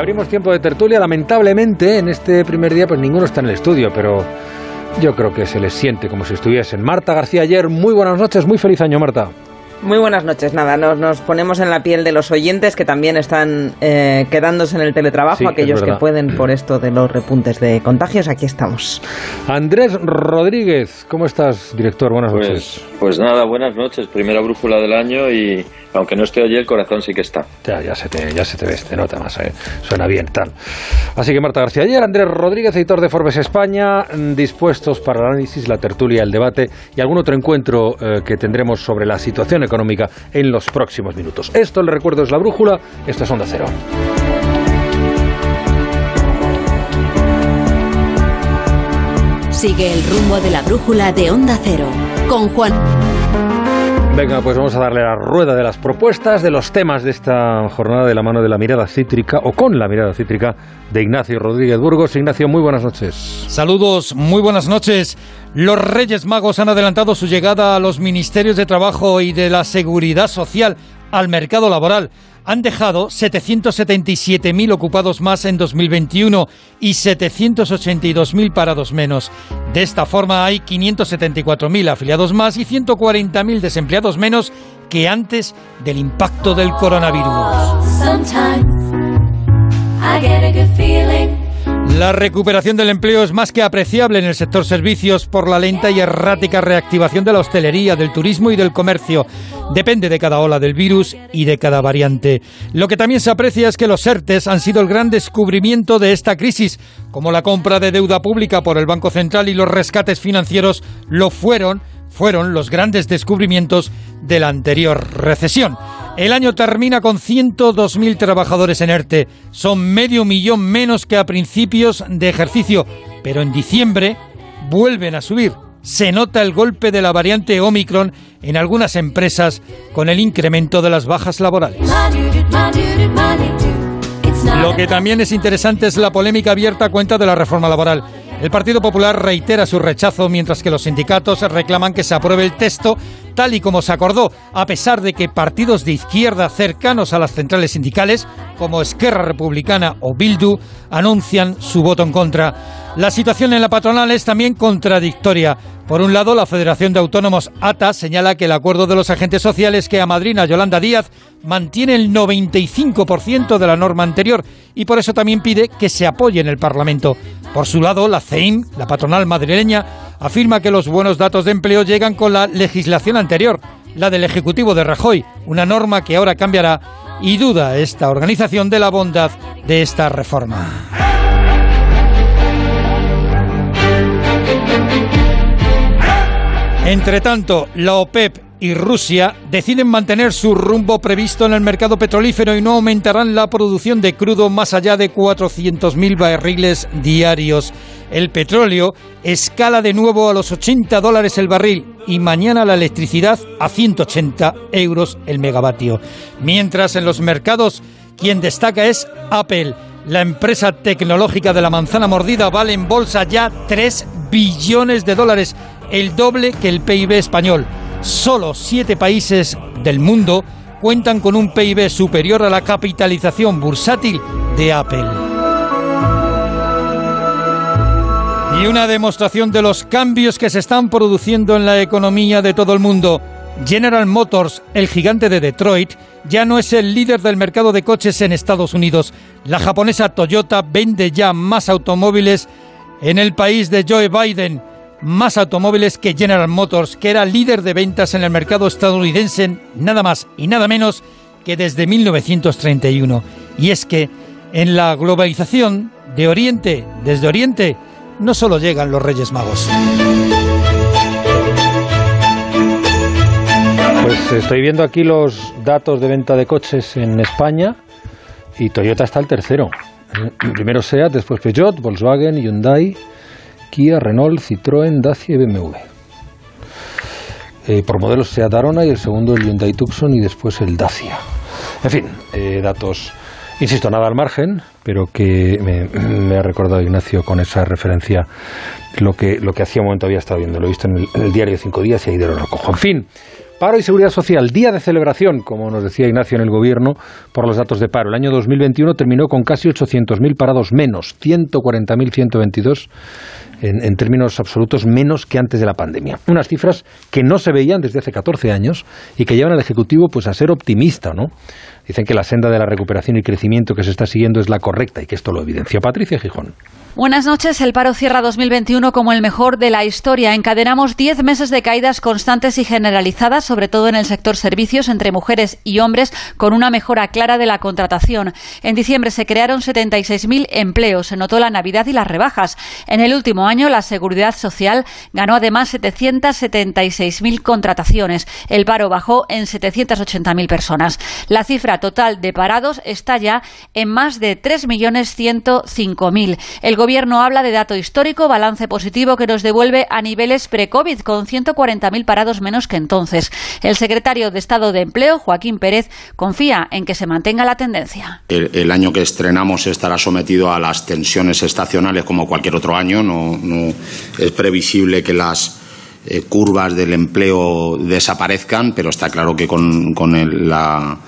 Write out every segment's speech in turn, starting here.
abrimos tiempo de tertulia. Lamentablemente, en este primer día, pues ninguno está en el estudio, pero yo creo que se les siente como si estuviesen. Marta García ayer, muy buenas noches, muy feliz año, Marta. Muy buenas noches. Nada, nos, ponemos en la piel de los oyentes que también están eh, quedándose en el teletrabajo, aquellos que pueden por esto de los repuntes de contagios. Aquí estamos. Andrés Rodríguez, ¿cómo estás, director? Buenas pues, noches. Pues nada, buenas noches. Primera brújula del año y aunque no esté allí, el corazón sí que está. Ya, ya se te, ya se te ve, te nota más, ¿eh? suena bien, tal. Así que Marta García ayer, Andrés Rodríguez, editor de Forbes España, dispuestos para el análisis, la tertulia, el debate y algún otro encuentro eh, que tendremos sobre la situación económica en los próximos minutos. Esto, le recuerdo, es La Brújula, esto es Onda Cero. Sigue el rumbo de la brújula de Onda Cero con Juan Venga, pues vamos a darle la rueda de las propuestas, de los temas de esta jornada de la mano de la mirada cítrica o con la mirada cítrica de Ignacio Rodríguez Burgos. Ignacio, muy buenas noches. Saludos, muy buenas noches. Los Reyes Magos han adelantado su llegada a los ministerios de Trabajo y de la Seguridad Social al mercado laboral han dejado 777.000 ocupados más en 2021 y 782.000 parados menos. De esta forma hay 574.000 afiliados más y 140.000 desempleados menos que antes del impacto del coronavirus. La recuperación del empleo es más que apreciable en el sector servicios por la lenta y errática reactivación de la hostelería, del turismo y del comercio. Depende de cada ola del virus y de cada variante. Lo que también se aprecia es que los ERTES han sido el gran descubrimiento de esta crisis, como la compra de deuda pública por el Banco Central y los rescates financieros lo fueron fueron los grandes descubrimientos de la anterior recesión. El año termina con 102.000 trabajadores en ERTE. Son medio millón menos que a principios de ejercicio, pero en diciembre vuelven a subir. Se nota el golpe de la variante Omicron en algunas empresas con el incremento de las bajas laborales. Lo que también es interesante es la polémica abierta a cuenta de la reforma laboral. El Partido Popular reitera su rechazo mientras que los sindicatos reclaman que se apruebe el texto tal y como se acordó, a pesar de que partidos de izquierda cercanos a las centrales sindicales, como Esquerra Republicana o Bildu, anuncian su voto en contra. La situación en la patronal es también contradictoria. Por un lado, la Federación de Autónomos ATA señala que el acuerdo de los agentes sociales que amadrina Yolanda Díaz mantiene el 95% de la norma anterior y por eso también pide que se apoye en el Parlamento. Por su lado, la CEIM, la patronal madrileña, afirma que los buenos datos de empleo llegan con la legislación anterior, la del Ejecutivo de Rajoy, una norma que ahora cambiará y duda esta organización de la bondad de esta reforma. Entre tanto, la OPEP y Rusia deciden mantener su rumbo previsto en el mercado petrolífero y no aumentarán la producción de crudo más allá de 400.000 barriles diarios. El petróleo escala de nuevo a los 80 dólares el barril y mañana la electricidad a 180 euros el megavatio. Mientras en los mercados quien destaca es Apple. La empresa tecnológica de la manzana mordida vale en bolsa ya 3 billones de dólares el doble que el PIB español. Solo siete países del mundo cuentan con un PIB superior a la capitalización bursátil de Apple. Y una demostración de los cambios que se están produciendo en la economía de todo el mundo. General Motors, el gigante de Detroit, ya no es el líder del mercado de coches en Estados Unidos. La japonesa Toyota vende ya más automóviles en el país de Joe Biden más automóviles que General Motors, que era líder de ventas en el mercado estadounidense, nada más y nada menos que desde 1931. Y es que en la globalización de Oriente, desde Oriente, no solo llegan los Reyes Magos. Pues estoy viendo aquí los datos de venta de coches en España y Toyota está el tercero. Primero SEAT, después Peugeot, Volkswagen, Hyundai, Kia, Renault, Citroën, Dacia y BMW. Eh, por modelos Seat Arona y el segundo el Hyundai Tucson y después el Dacia. En fin, eh, datos, insisto, nada al margen, pero que me, ha recordado Ignacio con esa referencia lo que, lo que hacía un momento había estado viendo. Lo he visto en el, diario de cinco días y ahí de lo recojo. En fin, Paro y seguridad social, día de celebración, como nos decía Ignacio en el gobierno, por los datos de paro. El año 2021 terminó con casi 800.000 parados menos, 140.122 en, términos absolutos menos que antes de la pandemia. Unas cifras que no se veían desde hace 14 años y que llevan al Ejecutivo pues, a ser optimista, ¿no? Dicen que la senda de la recuperación y crecimiento que se está siguiendo es la correcta y que esto lo evidenció Patricia Gijón. Buenas noches. El paro cierra 2021 como el mejor de la historia. Encadenamos 10 meses de caídas constantes y generalizadas, sobre todo en el sector servicios, entre mujeres y hombres, con una mejora clara de la contratación. En diciembre se crearon 76.000 empleos. Se notó la Navidad y las rebajas. En el último año, la Seguridad Social ganó además 776.000 contrataciones. El paro bajó en 780.000 personas. La cifra total de parados está ya en más de 3.105.000. El Gobierno habla de dato histórico, balance positivo que nos devuelve a niveles pre-COVID, con 140.000 parados menos que entonces. El secretario de Estado de Empleo, Joaquín Pérez, confía en que se mantenga la tendencia. El, año que estrenamos estará sometido a las tensiones estacionales como cualquier otro año. No, es previsible que las eh, curvas del empleo desaparezcan, pero está claro que con, la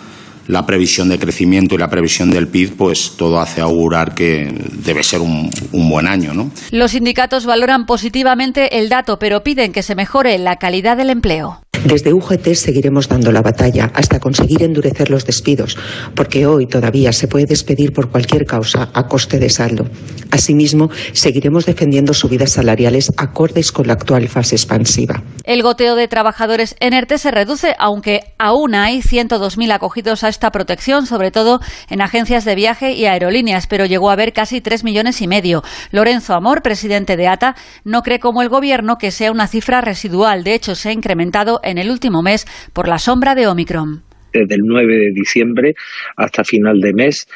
la previsión de crecimiento y la previsión del PIB, pues todo hace augurar que debe ser un, un, buen año. ¿no? Los sindicatos valoran positivamente el dato, pero piden que se mejore la calidad del empleo. Desde UGT seguiremos dando la batalla hasta conseguir endurecer los despidos, porque hoy todavía se puede despedir por cualquier causa a coste de saldo. Asimismo, seguiremos defendiendo subidas salariales acordes con la actual fase expansiva. El goteo de trabajadores en ERTE se reduce, aunque aún hay 102.000 acogidos a esta protección, sobre todo en agencias de viaje y aerolíneas, pero llegó a haber casi 3 millones y medio. Lorenzo Amor, presidente de ATA, no cree como el Gobierno que sea una cifra residual. De hecho, se ha incrementado en el último mes por la sombra de Omicron. Desde el 9 de diciembre hasta final de mes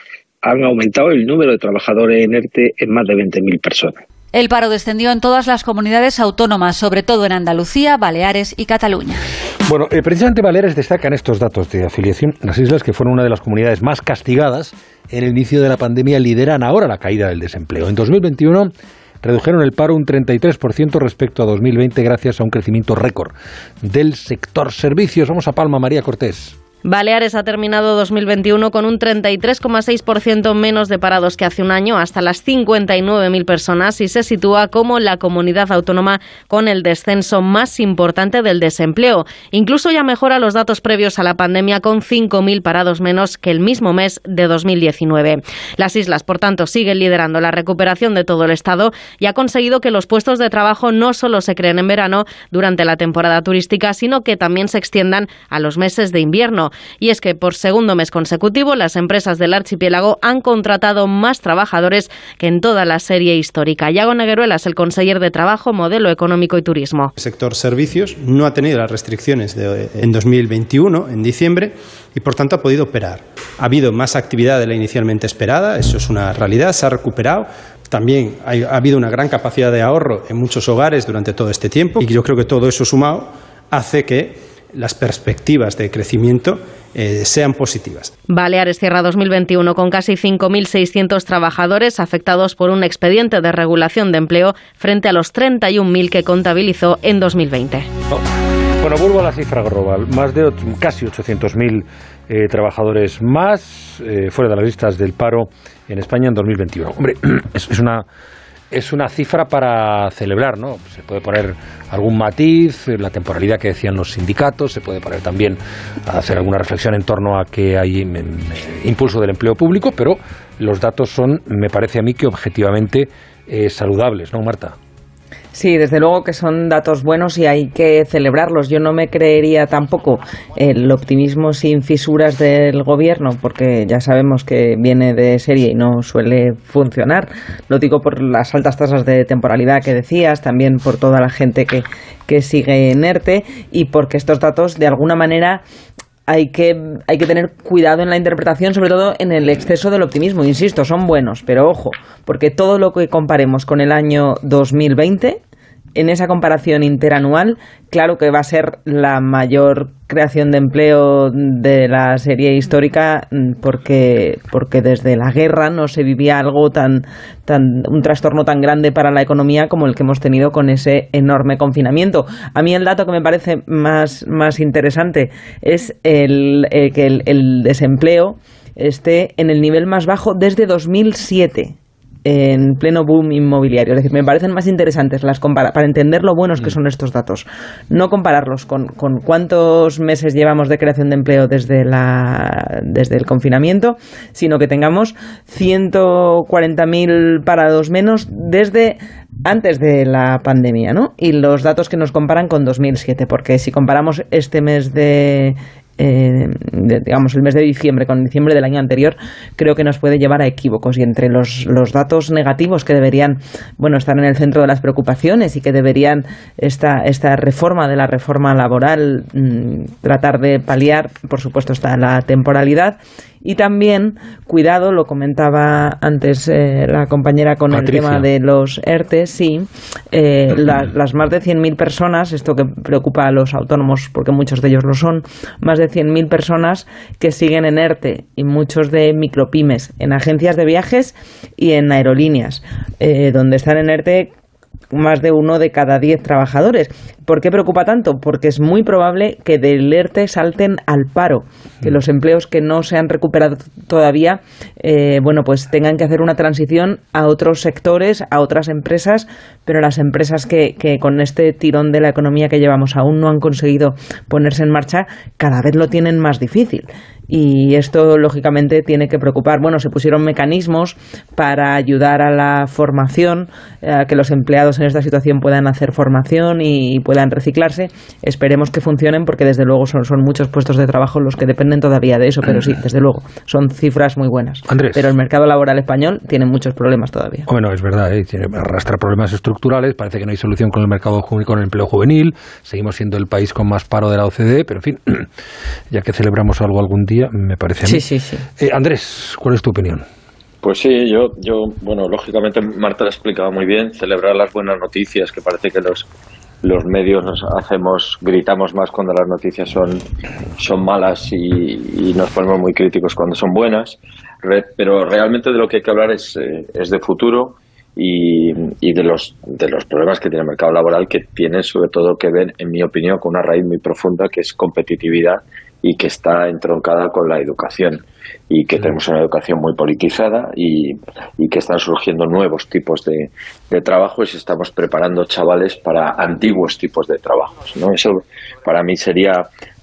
han aumentado el número de trabajadores en ERTE en más de 20.000 personas. El paro descendió en todas las comunidades autónomas, sobre todo en Andalucía, Baleares y Cataluña. Bueno, eh, precisamente Baleares destacan estos datos de afiliación. Las islas, que fueron una de las comunidades más castigadas en el inicio de la pandemia, lideran ahora la caída del desempleo. En 2021 redujeron el paro un 33% respecto a 2020 gracias a un crecimiento récord del sector servicios. Vamos a Palma, María Cortés. Baleares ha terminado 2021 con un 33,6% menos de parados que hace un año, hasta las 59.000 personas, y se sitúa como la comunidad autónoma con el descenso más importante del desempleo. Incluso ya mejora los datos previos a la pandemia con 5.000 parados menos que el mismo mes de 2019. Las islas, por tanto, siguen liderando la recuperación de todo el Estado y ha conseguido que los puestos de trabajo no solo se creen en verano durante la temporada turística, sino que también se extiendan a los meses de invierno. Y es que por segundo mes consecutivo las empresas del archipiélago han contratado más trabajadores que en toda la serie histórica. Yago Negueruelas, el conseller de Trabajo, Modelo Económico y Turismo. El sector servicios no ha tenido las restricciones de, en 2021, en diciembre, y por tanto ha podido operar. Ha habido más actividad de la inicialmente esperada, eso es una realidad, se ha recuperado, también ha, habido una gran capacidad de ahorro en muchos hogares durante todo este tiempo y yo creo que todo eso sumado hace que las perspectivas de crecimiento eh, sean positivas. Baleares cierra 2021 con casi 5.600 trabajadores afectados por un expediente de regulación de empleo frente a los 31.000 que contabilizó en 2020. Bueno, vuelvo a la cifra global. Más de casi 800.000 eh, trabajadores más eh, fuera de las listas del paro en España en 2021. Hombre, es una es una cifra para celebrar, ¿no? Se puede poner algún matiz, la temporalidad que decían los sindicatos, se puede poner también hacer alguna reflexión en torno a que hay mm, mm, impulso del empleo público, pero los datos son, me parece a mí, que objetivamente eh, saludables, ¿no, Marta? Sí, desde luego que son datos buenos y hay que celebrarlos. Yo no me creería tampoco el optimismo sin fisuras del gobierno, porque ya sabemos que viene de serie y no suele funcionar. Lo digo por las altas tasas de temporalidad que decías, también por toda la gente que, que sigue en ERTE y porque estos datos de alguna manera hay que, hay que tener cuidado en la interpretación, sobre todo en el exceso del optimismo. Insisto, son buenos, pero ojo, porque todo lo que comparemos con el año 2020 en esa comparación interanual, claro que va a ser la mayor creación de empleo de la serie histórica mm, porque, porque desde la guerra no se vivía algo tan, tan, un trastorno tan grande para la economía como el que hemos tenido con ese enorme confinamiento. A mí el dato que me parece más, más interesante es el, eh, que el desempleo esté en el nivel más bajo desde 2007 en pleno boom inmobiliario. Es decir, me parecen más interesantes las para entender lo buenos que mm. son estos datos. No compararlos con, con cuántos meses llevamos de creación de empleo desde, la, desde el confinamiento, sino que tengamos 140.000 parados menos desde antes de la pandemia, ¿no? Y los datos que nos comparan con 2007, porque si comparamos este mes de eh, digamos, el mes de diciembre con diciembre del año anterior, creo que nos puede llevar a equívocos. Y entre los, los datos negativos que deberían, bueno, estar en el centro de las preocupaciones y que deberían esta, esta reforma de la reforma laboral mm, tratar de paliar, por supuesto, está la temporalidad y también, cuidado, lo comentaba antes eh, la compañera con el tema de los ERTE, sí, eh, las más de 100.000 personas, esto que preocupa a los autónomos porque muchos de ellos lo son, más de 100.000 personas que siguen en ERTE y muchos de micropymes, en agencias de viajes y en aerolíneas, eh, donde están en ERTE más de uno de cada diez trabajadores. ¿Por qué preocupa tanto? Porque es muy probable que del ERTE salten al paro, que los empleos que no se han recuperado todavía, eh, bueno, pues tengan que hacer una transición a otros sectores, a otras empresas, pero las empresas que, que con este tirón de la economía que llevamos aún no han conseguido ponerse en marcha, cada vez lo tienen más difícil y esto lógicamente tiene que preocupar. Bueno, se pusieron mecanismos para ayudar a la formación, a que los empleados en esta situación puedan hacer formación y puedan reciclarse. Esperemos que funcionen porque desde luego son, son muchos puestos de trabajo los que dependen todavía de eso, pero sí, desde luego, son cifras muy buenas. Pero el mercado laboral español tiene muchos problemas todavía. Bueno, es verdad, ¿eh? tiene, arrastra problemas estructurales, parece que no hay solución con el mercado con el empleo juvenil, seguimos siendo el país con más paro de la OCDE, pero en fin, ya que celebramos algo algún día, me parece a mí. Sí, sí, sí. Eh, Andrés, ¿cuál es tu opinión? Pues sí, yo, yo, bueno, lógicamente Marta lo ha explicado muy bien, celebrar las buenas noticias, que parece que los, los medios nos hacemos, gritamos más cuando las noticias son, son malas y, nos ponemos muy críticos cuando son buenas, pero realmente de lo que hay que hablar es, eh, es de futuro y, y, de, los, de los problemas que tiene el mercado laboral, que tiene sobre todo que ver, en mi opinión, con una raíz muy profunda que es competitividad y que está entroncada con la educación y que tenemos una educación muy politizada y, y que están surgiendo nuevos tipos de, de trabajos y estamos preparando chavales para antiguos tipos de trabajos. ¿no? Eso para mí sería,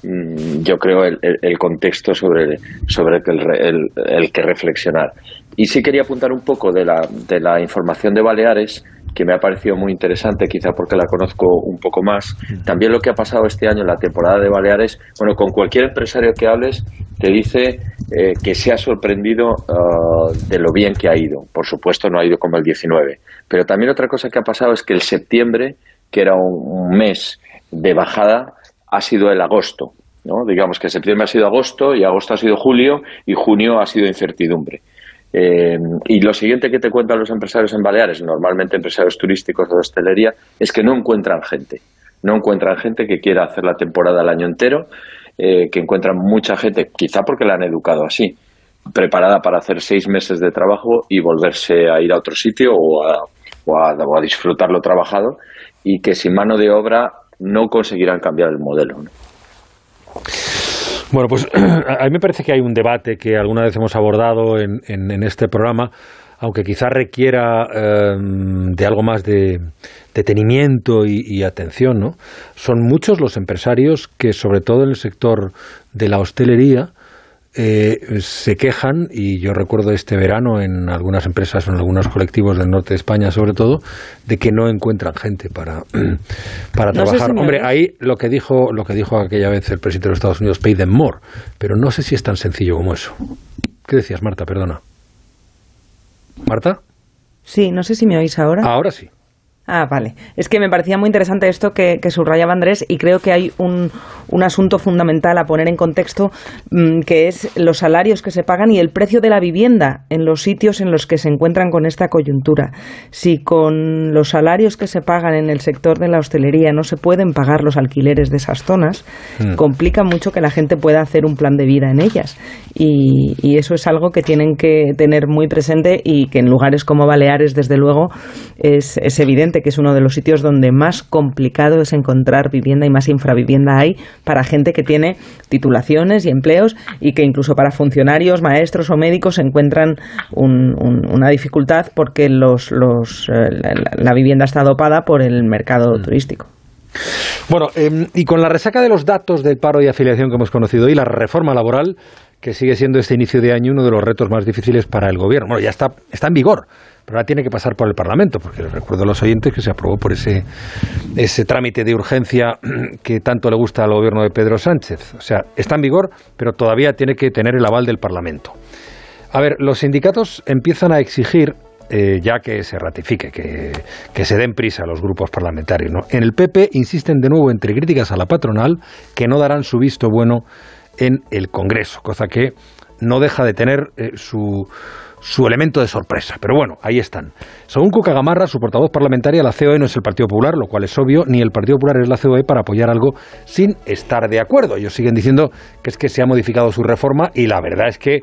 mm, yo creo, el, el, contexto sobre, sobre el, el, que reflexionar. Y sí quería apuntar un poco de la, de la información de Baleares que me ha parecido muy interesante, quizá porque la conozco un poco más. También lo que ha pasado este año en la temporada de Baleares, bueno, con cualquier empresario que hables, te dice eh, que se ha sorprendido ah, de lo bien que ha ido. Por supuesto, no ha ido como el 19. Pero también otra cosa que ha pasado es que el septiembre, que era un, mes de bajada, ha sido el agosto. ¿no? Digamos que septiembre ha sido agosto y agosto ha sido julio y junio ha sido incertidumbre. Eh, y lo siguiente que te cuentan los empresarios en Baleares, normalmente empresarios turísticos o de hostelería, es que no encuentran gente. No encuentran gente que quiera hacer la temporada el año entero, eh, que encuentran mucha gente, quizá porque la han educado así, preparada para hacer seis meses de trabajo y volverse a ir a otro sitio o a, o a, disfrutar lo trabajado, y que sin mano de obra no conseguirán cambiar el modelo. Bueno, pues a mí me parece que hay un debate que alguna vez hemos abordado en, en, este programa, aunque quizá requiera em, de algo más de detenimiento y, y, atención, ¿no? Son muchos los empresarios que, sobre todo en el sector de la hostelería, eh, se quejan, y yo recuerdo este verano en algunas empresas, en algunos colectivos del norte de España sobre todo, de que no encuentran gente para, para trabajar. Hombre, ahí lo que, dijo, lo que dijo aquella vez el presidente de los Estados Unidos, pay them more, pero no sé si es tan sencillo como eso. ¿Qué decías, Marta? Perdona. ¿Marta? Sí, no sé si me oís ahora. Ahora sí. Ah, vale. Es que me parecía muy interesante esto que, subrayaba Andrés y creo que hay un, un asunto fundamental a poner en contexto mm, que es los salarios que se pagan y el precio de la vivienda en los sitios en los que se encuentran con esta coyuntura. Si con los salarios que se pagan en el sector de la hostelería no se pueden pagar los alquileres de esas zonas, mm. complica mucho que la gente pueda hacer un plan de vida en ellas. Y, y eso es algo que tienen que tener muy presente y que en lugares como Baleares, desde luego, es, es evidente que es uno de los sitios donde más complicado es encontrar vivienda y más infravivienda hay para gente que tiene titulaciones y empleos y que incluso para funcionarios, maestros o médicos encuentran una dificultad porque los, los, eh, la, vivienda está dopada por el mercado mm. turístico. Bueno, em, y con la resaca de los datos del paro y afiliación que hemos conocido hoy, la reforma laboral, que sigue siendo este inicio de año uno de los retos más difíciles para el gobierno. Bueno, ya está, está en vigor pero ahora tiene que pasar por el Parlamento, porque les recuerdo a los oyentes que se aprobó por ese, ese trámite de urgencia que tanto le gusta al gobierno de Pedro Sánchez. O sea, está en vigor, pero todavía tiene que tener el aval del Parlamento. A ver, los sindicatos empiezan a exigir eh, ya que se ratifique, que, que, se den prisa a los grupos parlamentarios. ¿no? En el PP insisten de nuevo entre críticas a la patronal que no darán su visto bueno en el Congreso, cosa que no deja de tener eh, su, su elemento de sorpresa. Pero bueno, ahí están. Según Cuca Gamarra, su portavoz parlamentaria, la COE no es el Partido Popular, lo cual es obvio, ni el Partido Popular es la COE para apoyar algo sin estar de acuerdo. Ellos siguen diciendo que es que se ha modificado su reforma y la verdad es que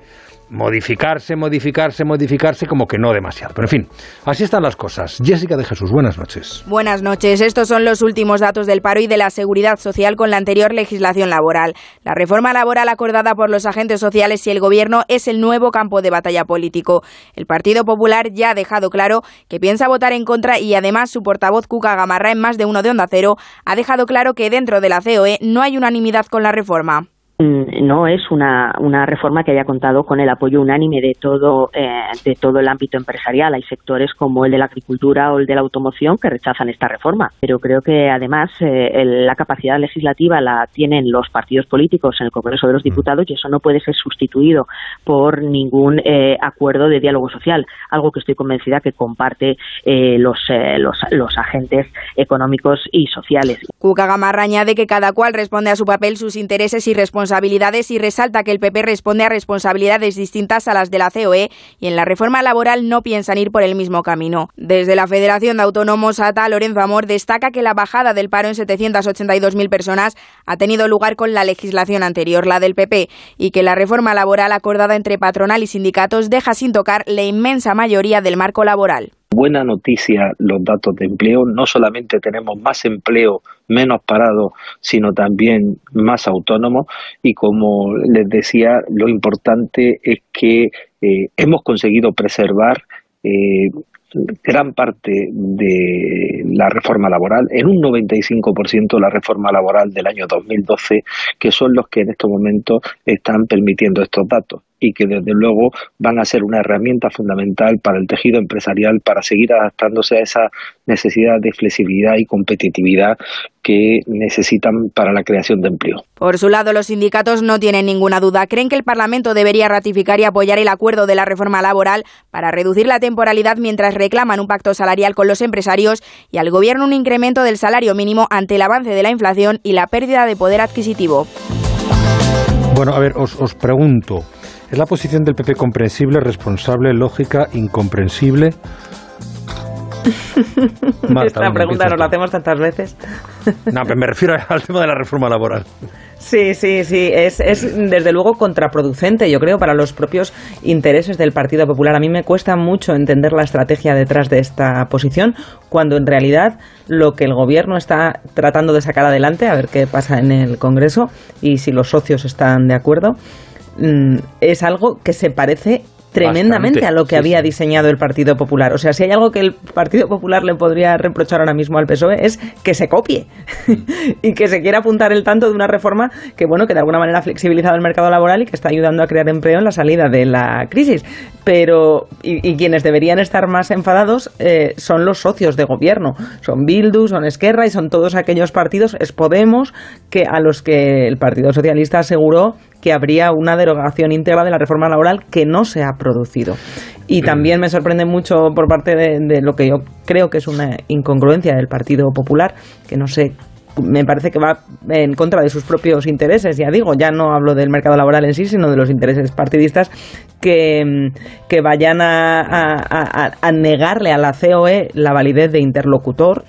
modificarse, modificarse, modificarse, como que no demasiado. Pero en fin, así están las cosas. Jessica de Jesús, buenas noches. Buenas noches. Estos son los últimos datos del paro y de la seguridad social con la anterior legislación laboral. La reforma laboral acordada por los agentes sociales y el gobierno es el nuevo campo de batalla político. El Partido Popular ya ha dejado claro que piensa votar en contra y además su portavoz Cuca Gamarra en más de uno de Onda Cero ha dejado claro que dentro de la COE no hay unanimidad con la reforma. Mm, no es una, una, reforma que haya contado con el apoyo unánime de todo, eh, de todo el ámbito empresarial. Hay sectores como el de la agricultura o el de la automoción que rechazan esta reforma. Pero creo que además eh, la capacidad legislativa la tienen los partidos políticos en el Congreso de los Diputados y eso no puede ser sustituido por ningún eh, acuerdo de diálogo social, algo que estoy convencida que comparte los, los, los, agentes económicos y sociales. Cuca Gamarra añade que cada cual responde a su papel, sus intereses y responsabilidades responsabilidades y resalta que el PP responde a responsabilidades distintas a las de la COE y en la reforma laboral no piensan ir por el mismo camino. Desde la Federación de Autónomos ATA, Lorenzo Amor destaca que la bajada del paro en 782.000 personas ha tenido lugar con la legislación anterior, la del PP, y que la reforma laboral acordada entre patronal y sindicatos deja sin tocar la inmensa mayoría del marco laboral buena noticia los datos de empleo. No solamente tenemos más empleo, menos parados, sino también más autónomos. Y como les decía, lo importante es que eh, hemos conseguido preservar eh, gran parte de la reforma laboral, en un 95% la reforma laboral del año 2012, que son los que en estos momentos están permitiendo estos datos y que desde luego van a ser una herramienta fundamental para el tejido empresarial para seguir adaptándose a esa necesidad de flexibilidad y competitividad que necesitan para la creación de empleo. Por su lado, los sindicatos no tienen ninguna duda. Creen que el Parlamento debería ratificar y apoyar el acuerdo de la reforma laboral para reducir la temporalidad mientras reclaman un pacto salarial con los empresarios y al Gobierno un incremento del salario mínimo ante el avance de la inflación y la pérdida de poder adquisitivo. Bueno, a ver, os, os pregunto. ¿Es la posición del PP comprensible, responsable, lógica, incomprensible? Esta pregunta nos la hacemos tantas veces. no, pero me refiero al tema de la reforma laboral. Sí, sí, sí, es, es desde luego contraproducente, yo creo, para los propios intereses del Partido Popular. A mí me cuesta mucho entender la estrategia detrás de esta posición, cuando en realidad lo que el Gobierno está tratando de sacar adelante, a ver qué pasa en el Congreso y si los socios están de acuerdo, Mm, es algo que se parece tremendamente a lo que había diseñado el Partido Popular. O sea, si hay algo que el Partido Popular le podría reprochar ahora mismo al PSOE es que se copie y que se quiera apuntar el tanto de una reforma que, bueno, que de alguna manera ha flexibilizado el mercado laboral y que está ayudando a crear empleo en la salida de la crisis. Pero, y, quienes deberían estar más enfadados eh, son los socios de gobierno. Son Bildu, son Esquerra y son todos aquellos partidos, es Podemos, que a los que el Partido Socialista aseguró que habría una derogación íntegra de la reforma laboral que no se ha producido. Y también me sorprende mucho por parte de, lo que yo creo que es una incongruencia del Partido Popular, que no sé me parece que va en contra de sus propios intereses, ya digo, ya no hablo del mercado laboral en sí, sino de los intereses partidistas que, que vayan a, a, a negarle a la COE la validez de interlocutor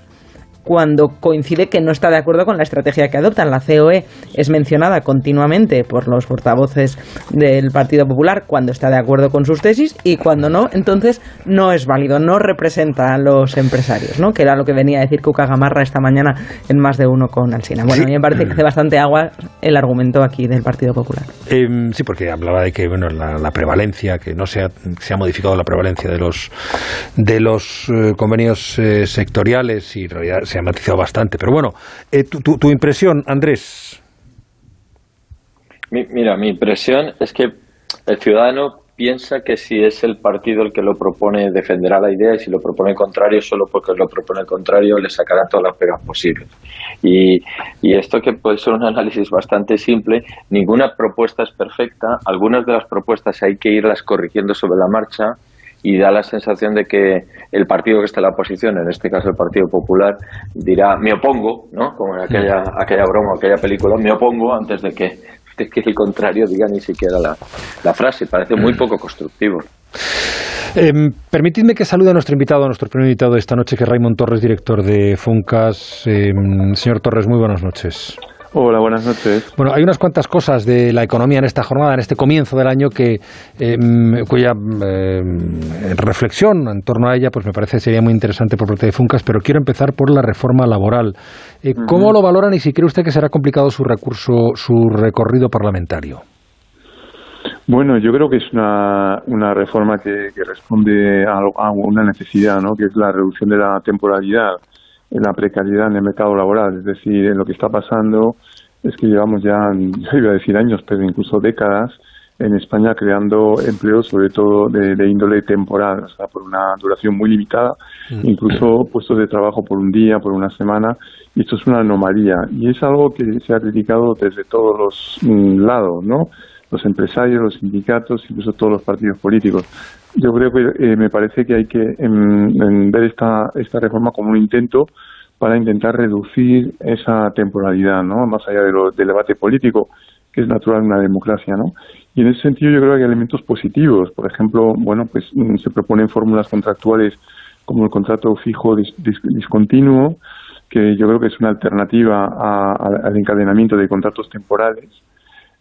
cuando coincide que no está de acuerdo con la estrategia que adoptan. La COE es mencionada continuamente por los portavoces del Partido Popular cuando está de acuerdo con sus tesis y cuando no, entonces no es válido, no representa a los empresarios, ¿no? que era lo que venía a decir Cuca Gamarra esta mañana en más de uno con Alsina. Bueno, a mí me parece que hace bastante agua el argumento aquí del Partido Popular. Em, sí, porque hablaba de que bueno, la, prevalencia, que no se ha, se ha modificado la prevalencia de los, de los eh, convenios eh, sectoriales y en realidad se ha matizado bastante. Pero bueno, eh, tu, tu, impresión, Andrés. mira, mi impresión es que el ciudadano piensa que si es el partido el que lo propone defenderá la idea y si lo propone el contrario solo porque lo propone el contrario le sacará todas las pegas posibles y, y, esto que puede ser un análisis bastante simple ninguna propuesta es perfecta algunas de las propuestas hay que irlas corrigiendo sobre la marcha y da la sensación de que el partido que está en la oposición, en este caso el Partido Popular, dirá me opongo, ¿no? Como en aquella, aquella broma, aquella película, me opongo antes de que, que el contrario diga ni siquiera la, la frase. Parece muy poco constructivo. Eh, permitidme que salude a nuestro invitado, a nuestro primer invitado de esta noche, que es Raymond Torres, director de Funcas. Em, señor Torres, muy buenas noches. Hola, buenas noches. Bueno, hay unas cuantas cosas de la economía en esta jornada, en este comienzo del año, que eh, cuya eh, reflexión en torno a ella, pues me parece sería muy interesante por parte de Funcas, pero quiero empezar por la reforma laboral. Eh, ¿Cómo lo valoran y si cree usted que será complicado su recurso, su recorrido parlamentario? Bueno, yo creo que es una, una reforma que, responde a, a, una necesidad, ¿no? que es la reducción de la temporalidad en la precariedad en el mercado laboral. Es decir, en lo que está pasando es que llevamos ya, yo iba a decir años, pero incluso décadas, en España creando empleos sobre todo de, índole temporal, o sea, por una duración muy limitada, mm. incluso puestos de trabajo por un día, por una semana, y esto es una anomalía. Y es algo que se ha criticado desde todos los mm, lados, ¿no? Los empresarios, los sindicatos, incluso todos los partidos políticos. Yo creo que eh, me parece que hay que ver esta, esta reforma como un intento para intentar reducir esa temporalidad, ¿no? Más allá de lo, del debate político, que es natural en una democracia, ¿no? Y en ese sentido yo creo que hay elementos positivos. Por ejemplo, bueno, pues mm, se proponen fórmulas contractuales como el contrato fijo discontinuo, que yo creo que es una alternativa al encadenamiento de contratos temporales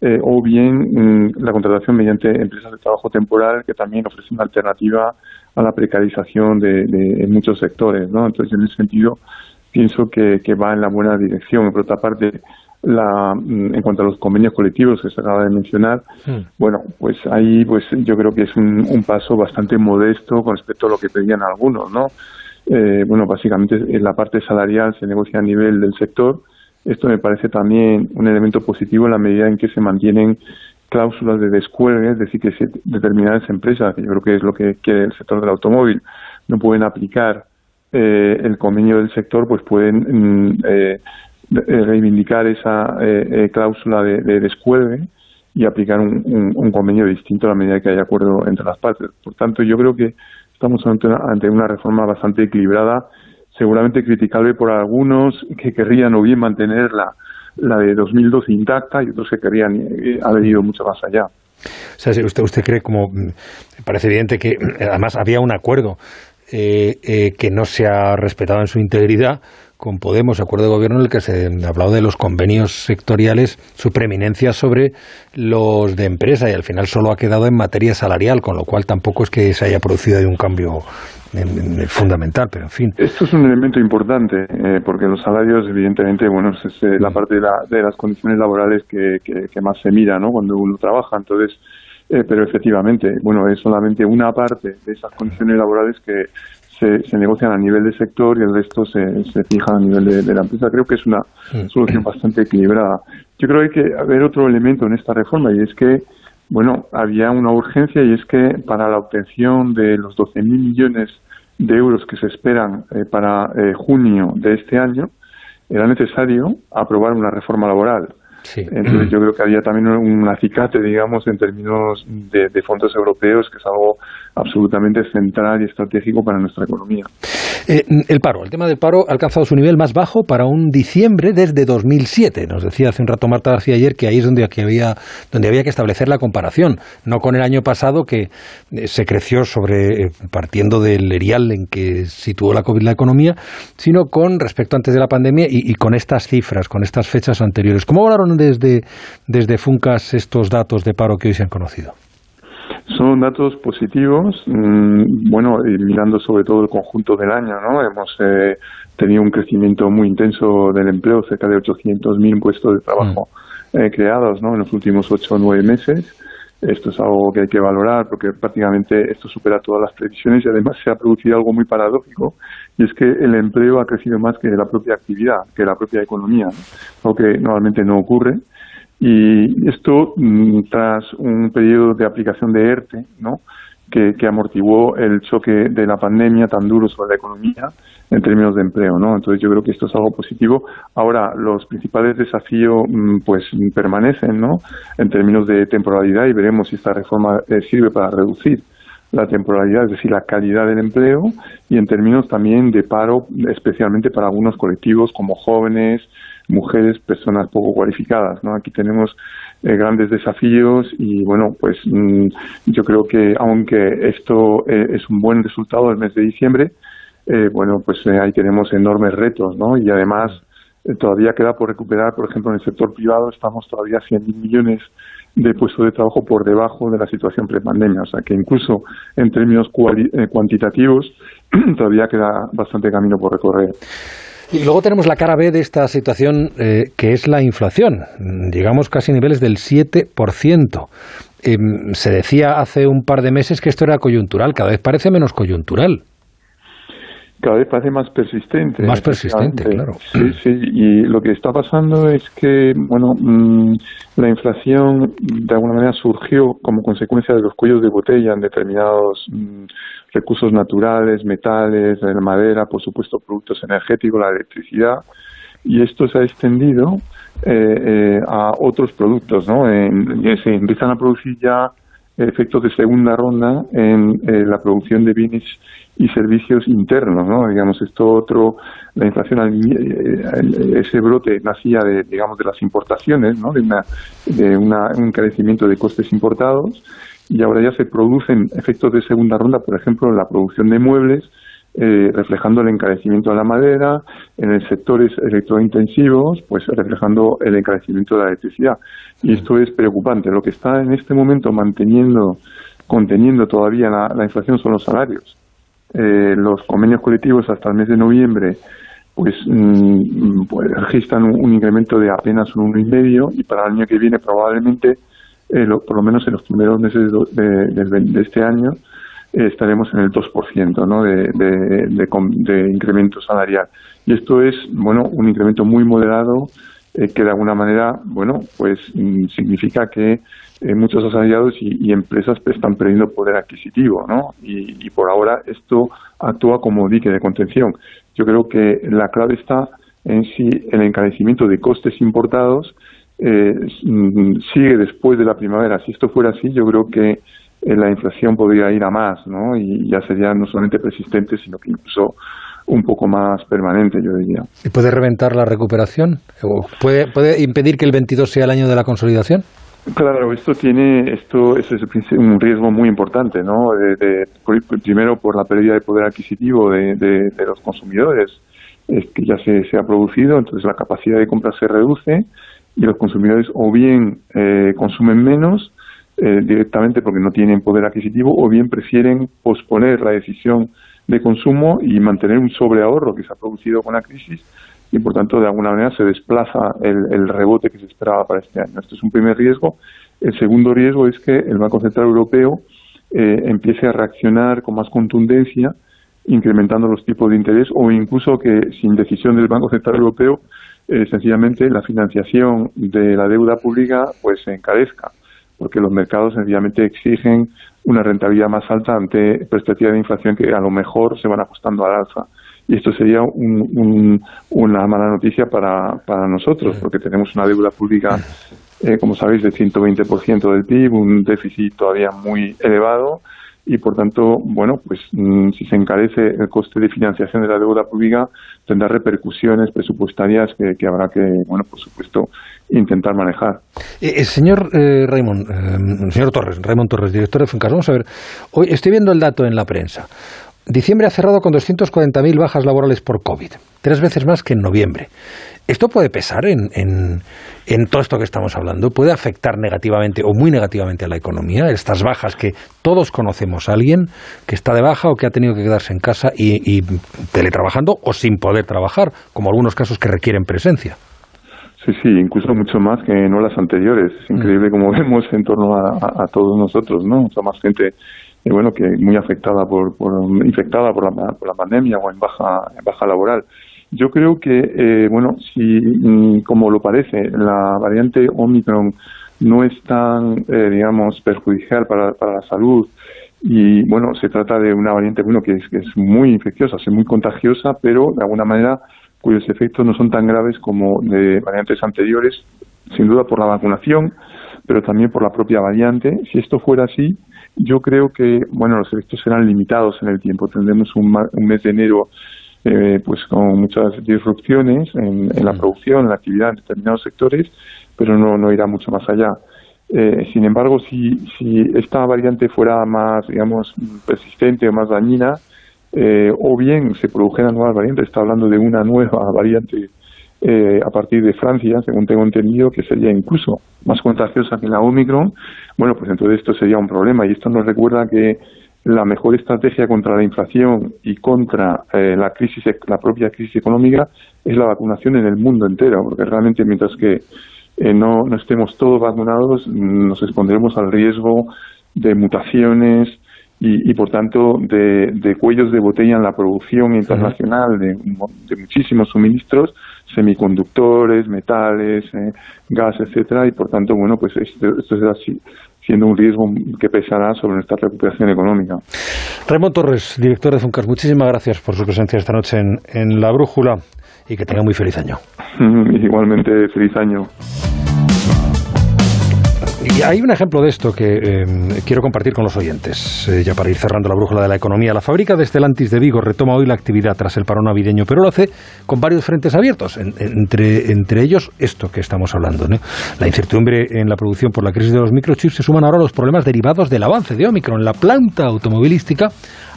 eh, o bien mm, la contratación mediante empresas de trabajo temporal que también ofrece una alternativa a la precarización de, en muchos sectores, ¿no? Entonces, en ese sentido, pienso que, va en la buena dirección. Por otra parte, la, mm, en cuanto a los convenios colectivos que se acaba de mencionar, bueno, pues ahí pues yo creo que es un, un, paso bastante modesto con respecto a lo que pedían algunos, ¿no? Eh, bueno, básicamente en la parte salarial se negocia a nivel del sector esto me parece también un elemento positivo en la medida en que se mantienen cláusulas de descuelgue, es decir, que determinadas empresas, que yo creo que es lo que quiere el sector del automóvil, no pueden aplicar eh, el convenio del sector, pues pueden mm, eh, eh, reivindicar esa cláusula de, descuelgue y aplicar un, convenio distinto a la medida que haya acuerdo entre las partes. Por tanto, yo creo que estamos ante una reforma bastante equilibrada seguramente criticable por algunos que querrían o bien mantener la, la de 2012 intacta y otros que querrían eh, haber ido mucho más allá. O sea, usted, usted cree como, mm, parece evidente que además había un acuerdo eh, eh, que no se ha respetado en su integridad con Podemos, acuerdo de gobierno en el que se ha hablado de los convenios sectoriales, su preeminencia sobre los de empresa y al final solo ha quedado en materia salarial, con lo cual tampoco es que se haya producido un cambio fundamental, pero en fin. Esto es un elemento importante, eh, porque los salarios, evidentemente, bueno, es eh, la mm. parte de, las condiciones laborales que, más se mira, ¿no? Cuando uno trabaja, entonces, eh, pero efectivamente, bueno, es solamente una parte de esas condiciones laborales que se, negocian a nivel de sector y el resto se, se fija a nivel de, la empresa. Creo que es una mm. solución bastante equilibrada. Yo creo que hay que haber otro elemento en esta reforma y es que bueno, había una urgencia y es que para la obtención de los 12.000 millones de euros que se esperan eh, para eh, junio de este año, era necesario aprobar una reforma laboral. Entonces yo creo que había también un acicate, digamos, en términos de, de fondos europeos, que es algo absolutamente central y estratégico para nuestra economía. Eh, el paro, el tema del paro ha alcanzado su nivel más bajo para un diciembre desde 2007. Nos decía hace un rato Marta García ayer que ahí es donde, había, donde había que establecer la comparación, no con el año pasado que eh, se creció sobre eh, partiendo del erial en que situó la COVID la economía, sino con respecto antes de la pandemia y, con estas cifras, con estas fechas anteriores. ¿Cómo valoraron desde, desde Funcas estos datos de paro que hoy se han conocido? Son datos positivos, mm, bueno, mirando sobre todo el conjunto del año, ¿no? Hemos eh, tenido un crecimiento muy intenso del empleo, cerca de 800.000 puestos de trabajo eh, creados, ¿no? En los últimos ocho o nueve meses. Esto es algo que hay que valorar porque prácticamente esto supera todas las previsiones y además se ha producido algo muy paradójico y es que el empleo ha crecido más que la propia actividad, que la propia economía, algo que normalmente no ocurre. Y esto mm, tras un periodo de aplicación de ERTE, ¿no? Que, amortiguó el choque de la pandemia tan duro sobre la economía en términos de empleo, ¿no? Entonces yo creo que esto es algo positivo. Ahora los principales desafíos mm, pues permanecen, ¿no? En términos de temporalidad y veremos si esta reforma eh, sirve para reducir la temporalidad, es decir, la calidad del empleo y en términos también de paro, especialmente para algunos colectivos como jóvenes, mujeres, personas poco cualificadas. ¿no? Aquí tenemos eh, grandes desafíos y bueno, pues mm, yo creo que aunque esto eh, es un buen resultado del mes de diciembre, eh, bueno, pues ahí tenemos enormes retos, ¿no? Y además todavía queda por recuperar, por ejemplo, en el sector privado estamos todavía 100.000 millones de puestos de trabajo por debajo de la situación prepandemia. O sea que incluso en términos cuantitativos todavía queda bastante camino por recorrer. Y luego tenemos la cara B de esta situación, eh, que es la inflación. Llegamos casi a niveles del 7%. Em, se decía hace un par de meses que esto era coyuntural, cada vez parece menos coyuntural cada vez parece más persistente. Más persistente, claro. Sí, sí, y lo que está pasando es que, bueno, mm, la inflación de alguna manera surgió como consecuencia de los cuellos de botella en determinados mm, recursos naturales, metales, la madera, por supuesto, productos energéticos, la electricidad, y esto se ha extendido eh, eh, a otros productos, ¿no? se empiezan a producir ya efectos de segunda ronda en eh, la producción de bienes y servicios internos, ¿no? Digamos, esto otro, la inflación, eh, ese brote nacía de, digamos, de las importaciones, ¿no? De, una, de un encarecimiento de costes importados y ahora ya se producen efectos de segunda ronda, por ejemplo, en la producción de muebles, eh, reflejando el encarecimiento de la madera, en el sectores electrointensivos, pues reflejando el encarecimiento de la electricidad. Y esto es preocupante. Lo que está en este momento manteniendo, conteniendo todavía la inflación son los salarios. Eh, los convenios colectivos hasta el mes de noviembre pues, mm, pues registran un, incremento de apenas un 1,5 y para el año que viene probablemente, eh, por lo menos en los primeros meses de, este año, estaremos en el 2% ¿no? de, de, incremento salarial. Y esto es bueno un incremento muy moderado que de alguna manera bueno pues mm, significa que eh, muchos asalariados y, empresas están perdiendo poder adquisitivo, ¿no? Y, por ahora esto actúa como dique de contención. Yo creo que la clave está en si el encarecimiento de costes importados eh, mm, sigue después de la primavera. Si esto fuera así, yo creo que eh, la inflación podría ir a más, ¿no? Y ya sería no solamente persistente, sino que incluso un poco más permanente, yo diría. ¿Y puede reventar la recuperación? ¿O puede, puede impedir que el 22 sea el año de la consolidación? Claro, esto tiene, esto es un riesgo muy importante, ¿no? De, primero por la pérdida de poder adquisitivo de, los consumidores, es que ya se, se, ha producido, entonces la capacidad de compra se reduce y los consumidores o bien eh, consumen menos eh, directamente porque no tienen poder adquisitivo o bien prefieren posponer la decisión de consumo y mantener un sobreahorro que se ha producido con la crisis y por tanto de alguna manera se desplaza el, rebote que se esperaba para este año. Este es un primer riesgo. El segundo riesgo es que el Banco Central Europeo eh, empiece a reaccionar con más contundencia, incrementando los tipos de interés o incluso que sin decisión del Banco Central Europeo eh, sencillamente la financiación de la deuda pública pues se encarezca, porque los mercados sencillamente exigen una rentabilidad más alta ante perspectivas de inflación que a lo mejor se van ajustando al alza. y esto sería una mala noticia para, para nosotros, porque tenemos una deuda pública, eh, como sabéis, de 120% del PIB, un déficit todavía muy elevado y por tanto, bueno, pues mm, si se encarece el coste de financiación de la deuda pública, tendrá repercusiones presupuestarias que, habrá que, bueno, por supuesto, intentar manejar. Eh, eh señor eh, Raymond, eh, señor Torres, Raymond Torres, director de Funcas, vamos a ver, hoy estoy viendo el dato en la prensa. Diciembre ha cerrado con 240.000 bajas laborales por COVID, tres veces más que en noviembre. ¿Esto puede pesar en, en, todo esto que estamos hablando? ¿Puede afectar negativamente o muy negativamente a la economía? Estas bajas que todos conocemos a alguien que está de baja o que ha tenido que quedarse en casa y, teletrabajando o sin poder trabajar, como algunos casos que requieren presencia. Sí, sí, incluso mucho más que no las anteriores. Es increíble como vemos en torno a, todos nosotros, ¿no? O más gente, eh, bueno, que muy afectada por, infectada por la, por la pandemia o en baja, en baja laboral. Yo creo que, eh, bueno, si, mm, como lo parece, la variante Omicron no es tan, eh, digamos, perjudicial para, para la salud y, bueno, se trata de una variante, bueno, que es, que es muy infecciosa, es muy contagiosa, pero de alguna manera cuyos efectos no son tan graves como de variantes anteriores, sin duda por la vacunación, pero también por la propia variante. Si esto fuera así, yo creo que, bueno, los efectos serán limitados en el tiempo. Tendremos un, un mes de enero eh, pues con muchas disrupciones en, la mm. producción, en la actividad en determinados sectores, pero no, no irá mucho más allá. Eh, sin embargo, si, si esta variante fuera más, digamos, persistente o más dañina, eh, o bien se produjeran nuevas variantes, está hablando de una nueva variante a partir de Francia, según tengo entendido, que sería incluso más contagiosa que la Omicron, bueno, pues entonces esto sería un problema. Y esto nos recuerda que la mejor estrategia contra la inflación y contra eh, la crisis, la propia crisis económica es la vacunación en el mundo entero, porque realmente mientras que eh, no, no estemos todos vacunados, nos expondremos al riesgo de mutaciones y, y por tanto de, de, cuellos de botella en la producción internacional de, de muchísimos suministros, semiconductores, metales, eh, gas, etcétera, y por tanto, bueno, pues esto, esto es así siendo un riesgo que pesará sobre nuestra recuperación económica. Raymond Torres, director de Funcas, muchísimas gracias por su presencia esta noche en, en La Brújula y que tenga muy feliz año. Igualmente, feliz año. Y hay un ejemplo de esto que eh, quiero compartir con los oyentes, eh, ya para ir cerrando la brújula de la economía. La fábrica de Estelantis de Vigo retoma hoy la actividad tras el parón navideño, pero lo hace con varios frentes abiertos, entre, entre ellos esto que estamos hablando. La incertidumbre en la producción por la crisis de los microchips se suman ahora los problemas derivados del avance de Omicron. La planta automovilística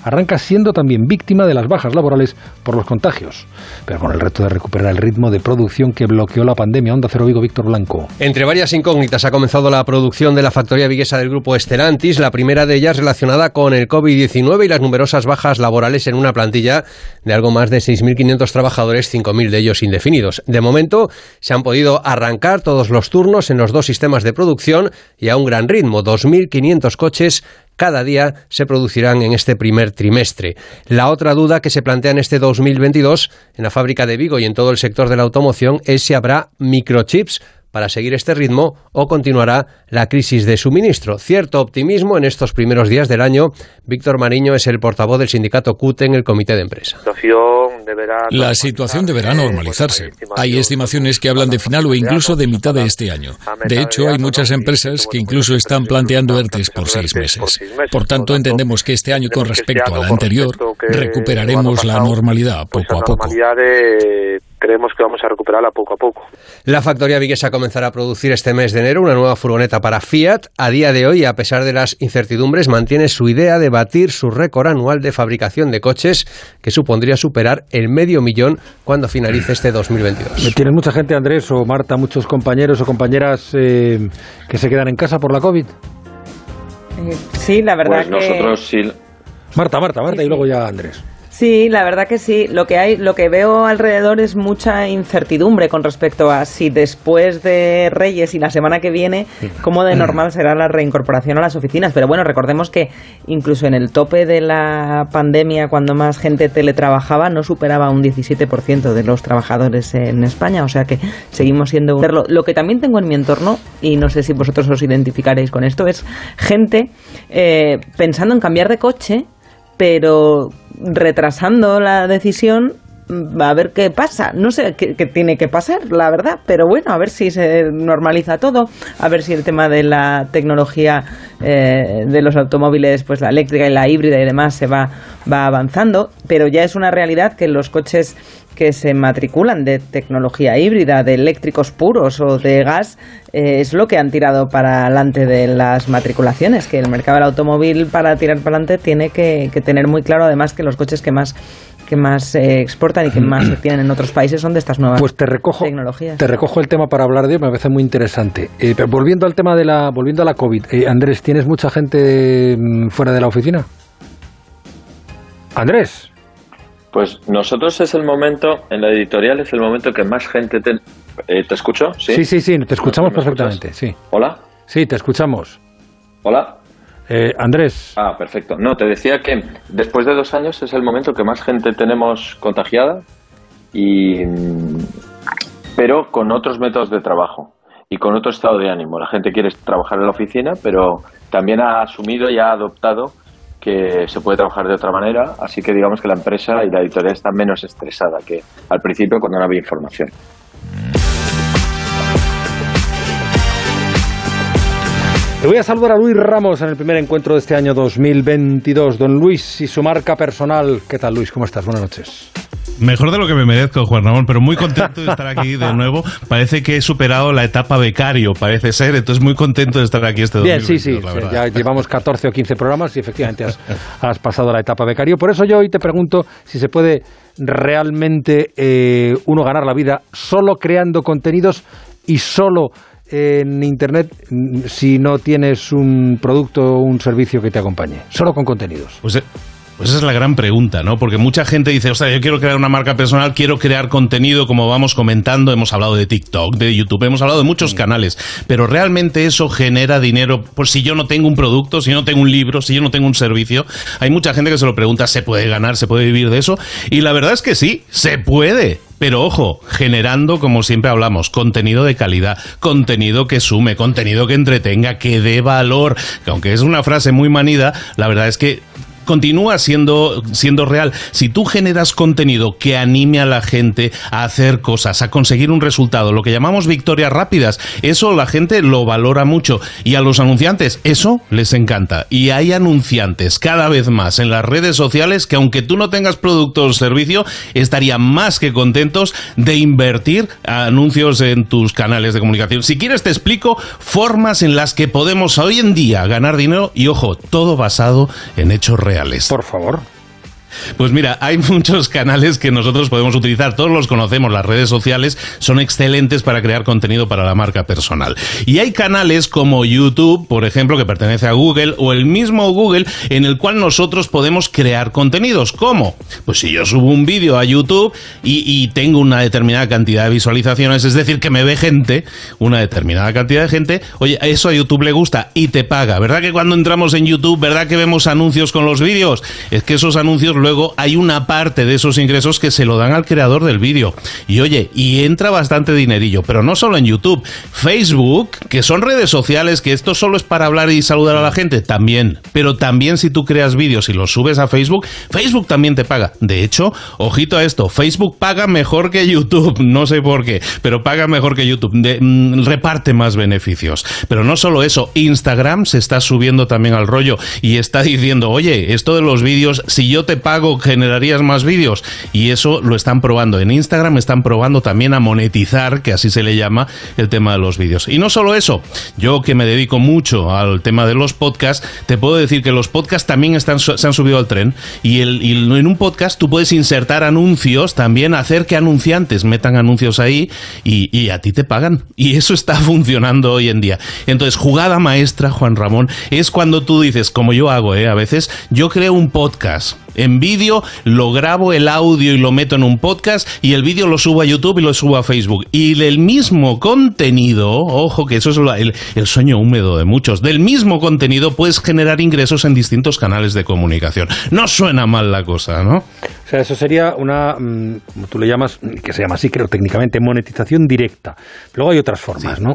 arranca siendo también víctima de las bajas laborales por los contagios, pero con el reto de recuperar el ritmo de producción que bloqueó la pandemia. Onda Cero Vigo, Víctor Blanco. Entre varias incógnitas ha comenzado la producción de la factoría viguesa del grupo Estelantis, la primera de ellas relacionada con el COVID-19 y las numerosas bajas laborales en una plantilla de algo más de 6.500 trabajadores, 5.000 de ellos indefinidos. De momento se han podido arrancar todos los turnos en los dos sistemas de producción y a un gran ritmo, 2.500 coches cada día se producirán en este primer trimestre. La otra duda que se plantea en este 2022 en la fábrica de Vigo y en todo el sector de la automoción es si habrá microchips para seguir este ritmo o continuará la crisis de suministro. Cierto optimismo en estos primeros días del año. Víctor Mariño es el portavoz del sindicato CUT en el comité de empresa. La situación deberá normalizarse. Hay estimaciones que hablan de final o incluso de mitad de este año. De hecho, hay muchas empresas que incluso están planteando ERTES por seis meses. Por tanto, entendemos que este año con respecto al anterior recuperaremos la normalidad poco a poco creemos que vamos a recuperarla poco a poco. La factoría viguesa comenzará a producir este mes de enero una nueva furgoneta para Fiat. A día de hoy, a pesar de las incertidumbres, mantiene su idea de batir su récord anual de fabricación de coches, que supondría superar el medio millón cuando finalice este 2022. ¿Tienes mucha gente, Andrés o Marta, muchos compañeros o compañeras eh, que se quedan en casa por la COVID? Eh, sí, la verdad pues nosotros sí. Marta, Marta, Marta y luego ya Andrés. Sí, la verdad que sí. Lo que hay, lo que veo alrededor es mucha incertidumbre con respecto a si después de Reyes y la semana que viene, cómo de normal será la reincorporación a las oficinas. Pero bueno, recordemos que incluso en el tope de la pandemia, cuando más gente teletrabajaba, no superaba un 17% de los trabajadores en España. O sea que seguimos siendo un... Lo que también tengo en mi entorno, y no sé si vosotros os identificaréis con esto, es gente eh, pensando en cambiar de coche pero retrasando la decisión mm, a ver qué pasa. No sé qué, tiene que pasar, la verdad, pero bueno, a ver si se normaliza todo, a ver si el tema de la tecnología eh, de los automóviles, pues la eléctrica y la híbrida y demás se va, va avanzando, pero ya es una realidad que los coches que se matriculan de tecnología híbrida, de eléctricos puros o de gas, eh, es lo que han tirado para adelante de las matriculaciones, que el mercado del automóvil para tirar para adelante tiene que, tener muy claro además que los coches que más que más se exportan y que más se tienen en otros países son de estas nuevas pues te recojo, tecnologías. Te recojo el tema para hablar de ello, me parece muy interesante. Eh, volviendo al tema de la volviendo a la COVID, eh, Andrés, ¿tienes mucha gente mm, fuera de la oficina? Andrés. Pues nosotros es el momento, en la editorial es el momento que más gente... Te, eh, ¿te escucho? ¿Sí? sí, sí, te escuchamos perfectamente, sí. ¿Hola? Sí, te escuchamos. ¿Hola? Eh, Andrés. Ah, perfecto. No, te decía que después de dos años es el momento que más gente tenemos contagiada, y, pero con otros métodos de trabajo y con otro estado de ánimo. La gente quiere trabajar en la oficina, pero también ha asumido y ha adoptado que se puede trabajar de otra manera, así que digamos que la empresa y la editorial están menos estresada que al principio cuando no había información. Le voy a saludar a Luis Ramos en el primer encuentro de este año 2022. Don Luis y su marca personal. ¿Qué tal, Luis? ¿Cómo estás? Buenas noches. Mejor de lo que me merezco, Juan Ramón, pero muy contento de estar aquí de nuevo. Parece que he superado la etapa becario, parece ser, entonces muy contento de estar aquí este Bien, sí, sí, ya llevamos 14 o 15 programas y efectivamente has, pasado la etapa becario. Por eso yo hoy te pregunto si se puede realmente eh, uno ganar la vida solo creando contenidos y solo en Internet si no tienes un producto o un servicio que te acompañe, solo con contenidos. Pues, eh, pues esa es la gran pregunta, ¿no? Porque mucha gente dice, o sea, yo quiero crear una marca personal, quiero crear contenido, como vamos comentando, hemos hablado de TikTok, de YouTube, hemos hablado de muchos canales, pero realmente eso genera dinero, por si yo no tengo un producto, si yo no tengo un libro, si yo no tengo un servicio, hay mucha gente que se lo pregunta, ¿se puede ganar, se puede vivir de eso? Y la verdad es que sí, se puede. Pero ojo, generando, como siempre hablamos, contenido de calidad, contenido que sume, contenido que entretenga, que dé valor. Que aunque es una frase muy manida, la verdad es que continúa siendo, siendo real. Si tú generas contenido que anime a la gente a hacer cosas, a conseguir un resultado, lo que llamamos victorias rápidas, eso la gente lo valora mucho. Y a los anunciantes, eso les encanta. Y hay anunciantes cada vez más en las redes sociales que aunque tú no tengas producto o servicio, estarían más que contentos de invertir anuncios en tus canales de comunicación. Si quieres te explico formas en las que podemos hoy en día ganar dinero y ojo, todo basado en hechos reales. Por favor. Pues mira, hay muchos canales que nosotros podemos utilizar, todos los conocemos, las redes sociales son excelentes para crear contenido para la marca personal. Y hay canales como YouTube, por ejemplo, que pertenece a Google, o el mismo Google, en el cual nosotros podemos crear contenidos. ¿Cómo? Pues si yo subo un vídeo a YouTube y, tengo una determinada cantidad de visualizaciones, es decir, que me ve gente, una determinada cantidad de gente, oye, eso a YouTube le gusta y te paga. ¿Verdad que cuando entramos en YouTube, verdad que vemos anuncios con los vídeos? Es que esos anuncios luego hay una parte de esos ingresos que se lo dan al creador del vídeo. Y oye, y entra bastante dinerillo, pero no solo en YouTube, Facebook, que son redes sociales, que esto solo es para hablar y saludar a la gente, también. Pero también si tú creas vídeos y los subes a Facebook, Facebook también te paga. De hecho, ojito a esto, Facebook paga mejor que YouTube, no sé por qué, pero paga mejor que YouTube, mm, reparte más beneficios. Pero no solo eso, Instagram se está subiendo también al rollo y está diciendo, oye, esto de los vídeos, si yo te pago generarías más vídeos. Y eso lo están probando. En Instagram están probando también a monetizar, que así se le llama, el tema de los vídeos. Y no solo eso, yo que me dedico mucho al tema de los podcasts, te puedo decir que los podcasts también están, se han subido al tren. Y, el, en un podcast tú puedes insertar anuncios, también hacer que anunciantes metan anuncios ahí y, y a ti te pagan. Y eso está funcionando hoy en día. Entonces, jugada maestra, Juan Ramón, es cuando tú dices, como yo hago, ¿eh? a veces, yo creo un podcast en vídeo, lo grabo el audio y lo meto en un podcast y el vídeo lo subo a YouTube y lo subo a Facebook. Y del mismo contenido, ojo que eso es el, el sueño húmedo de muchos, del mismo contenido puedes generar ingresos en distintos canales de comunicación. No suena mal la cosa, ¿no? O sea, eso sería una, mm, como tú le llamas, que se llama así, creo técnicamente, monetización directa. Luego hay otras formas, ¿no?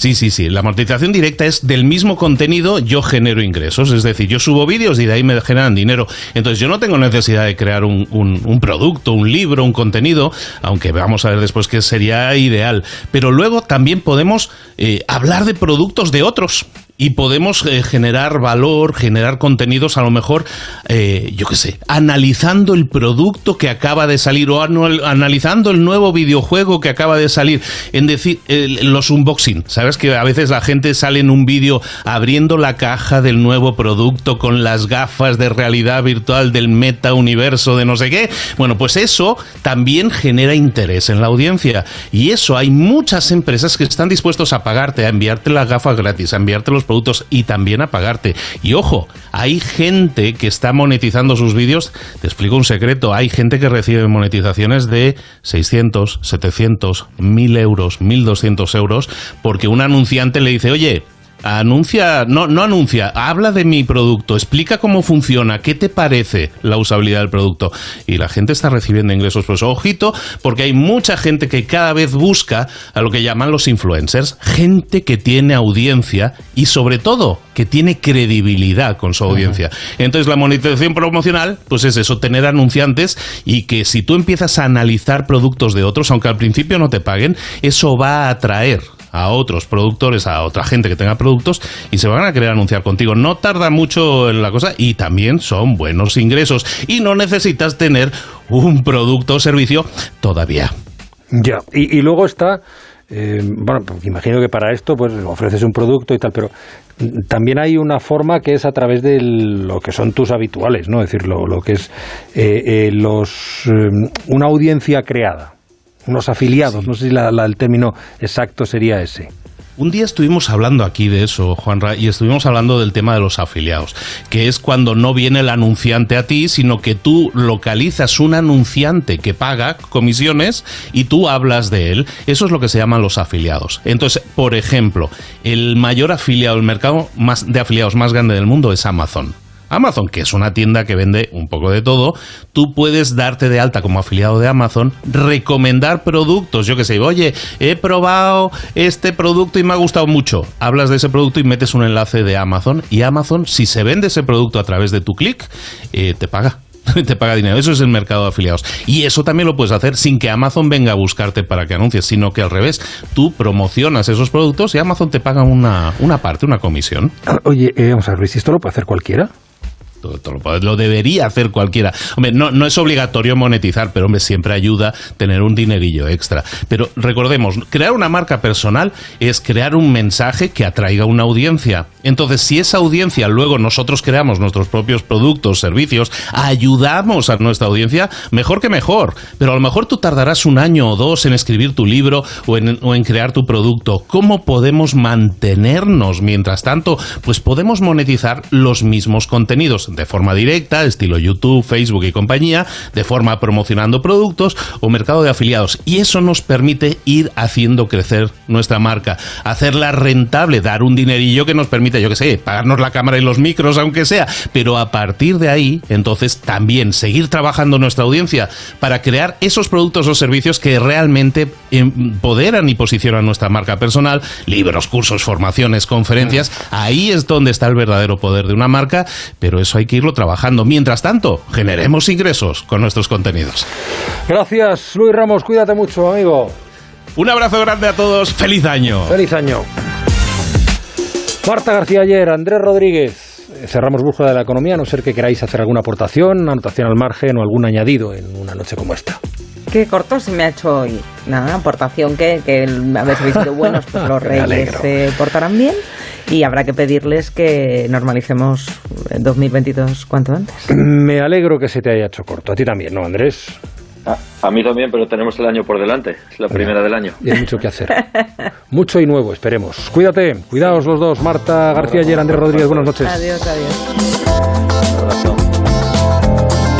Sí, sí, sí. La monetización directa es del mismo contenido yo genero ingresos. Es decir, yo subo vídeos y de ahí me generan dinero. Entonces yo no tengo necesidad de crear un, producto, un libro, un contenido, aunque vamos a ver después que sería ideal. Pero luego también podemos eh, hablar de productos de otros y podemos eh, generar valor, generar contenidos, a lo mejor, eh, yo qué sé, analizando el producto que acaba de salir o analizando el nuevo videojuego que acaba de salir. En decir, los unboxing, ¿sabes? Que a veces la gente sale en un vídeo abriendo la caja del nuevo producto con las gafas de realidad virtual del meta universo de no sé qué. Bueno, pues eso también genera interés en la audiencia. Y eso hay muchas empresas que están dispuestos a pagarte, a enviarte las gafas gratis, a enviarte los productos y también a pagarte. Y ojo, hay gente que está monetizando sus vídeos. Te explico un secreto. Hay gente que recibe monetizaciones de 600, 700, 1000 euros, 1200 euros porque un anunciante le dice, oye, Anuncia, no, no anuncia, habla de mi producto, explica cómo funciona, qué te parece la usabilidad del producto. Y la gente está recibiendo ingresos. Pues ojito, porque hay mucha gente que cada vez busca a lo que llaman los influencers, gente que tiene audiencia y sobre todo que tiene credibilidad con su audiencia. Entonces la monetización promocional, pues es eso, tener anunciantes y que si tú empiezas a analizar productos de otros, aunque al principio no te paguen, eso va a atraer a otros productores, a otra gente que tenga productos y se van a querer anunciar contigo. No tarda mucho en la cosa y también son buenos ingresos y no necesitas tener un producto o servicio todavía. Ya, y, luego está... Eh, bueno, imagino que para esto pues ofreces un producto y tal, pero también hay una forma que es a través de lo que son tus habituales, ¿no? Es decir, lo, que es eh, eh, los una audiencia creada unos afiliados. No sé si el término exacto sería ese. Un día estuvimos hablando aquí de eso, Juanra, y estuvimos hablando del tema de los afiliados, que es cuando no viene el anunciante a ti, sino que tú localizas un anunciante que paga comisiones y tú hablas de él. Eso es lo que se llaman los afiliados. Entonces, por ejemplo, el mayor afiliado, el mercado más de afiliados más grande del mundo es Amazon. Amazon, que es una tienda que vende un poco de todo, tú puedes darte de alta como afiliado de Amazon, recomendar productos, yo que sé, oye, he probado este producto y me ha gustado mucho. Hablas de ese producto y metes un enlace de Amazon y Amazon, si se vende ese producto a través de tu clic, eh, te paga te paga dinero. Eso es el mercado de afiliados. Y eso también lo puedes hacer sin que Amazon venga a buscarte para que anuncies, sino que al revés, tú promocionas esos productos y Amazon te paga una, una parte, una comisión. Oye, eh, vamos a ver, ¿si esto lo puede hacer cualquiera? Lo debería hacer cualquiera. Hombre, no, no es obligatorio monetizar, pero hombre, siempre ayuda tener un dinerillo extra. Pero recordemos, crear una marca personal es crear un mensaje que atraiga una audiencia. Entonces, si esa audiencia luego nosotros creamos nuestros propios productos, servicios, ayudamos a nuestra audiencia, mejor que mejor. Pero a lo mejor tú tardarás un año o dos en escribir tu libro o en crear tu producto. ¿Cómo podemos mantenernos mientras tanto? Pues podemos monetizar los mismos contenidos de forma directa, estilo YouTube, Facebook y compañía, de forma promocionando productos o mercado de afiliados. Y eso nos permite ir haciendo crecer nuestra marca, hacerla rentable, dar un dinerillo que nos permite, yo que sé, pagarnos la cámara y los micros, aunque sea. Pero a partir de ahí, entonces también seguir trabajando nuestra audiencia para crear esos productos o servicios que realmente empoderan y posicionan nuestra marca personal, libros, cursos, formaciones, conferencias. Ahí es donde está el verdadero poder de una marca, pero eso hay que irlo trabajando. Mientras tanto, generemos ingresos con nuestros contenidos. Gracias, Luis Ramos. Cuídate mucho, amigo. Un abrazo grande a todos. Feliz año. Feliz año. Marta García ayer, Andrés Rodríguez. Cerramos búsqueda de la economía, a no ser que queráis hacer alguna aportación, anotación al margen o algún añadido en una noche como esta. Qué corto se me ha hecho hoy. Nada, aportación que, que habéis visto buenos, pues los reyes se portarán bien y habrá que pedirles que normalicemos 2022 cuanto antes. Me alegro que se te haya hecho corto. A ti también, ¿no, Andrés? A, mí también, pero tenemos el año por delante. Es la primera del año. Y hay mucho que hacer. mucho y nuevo, esperemos. Cuídate, cuidaos los dos. Marta García y Andrés Rodríguez, buenas noches. Adiós, adiós.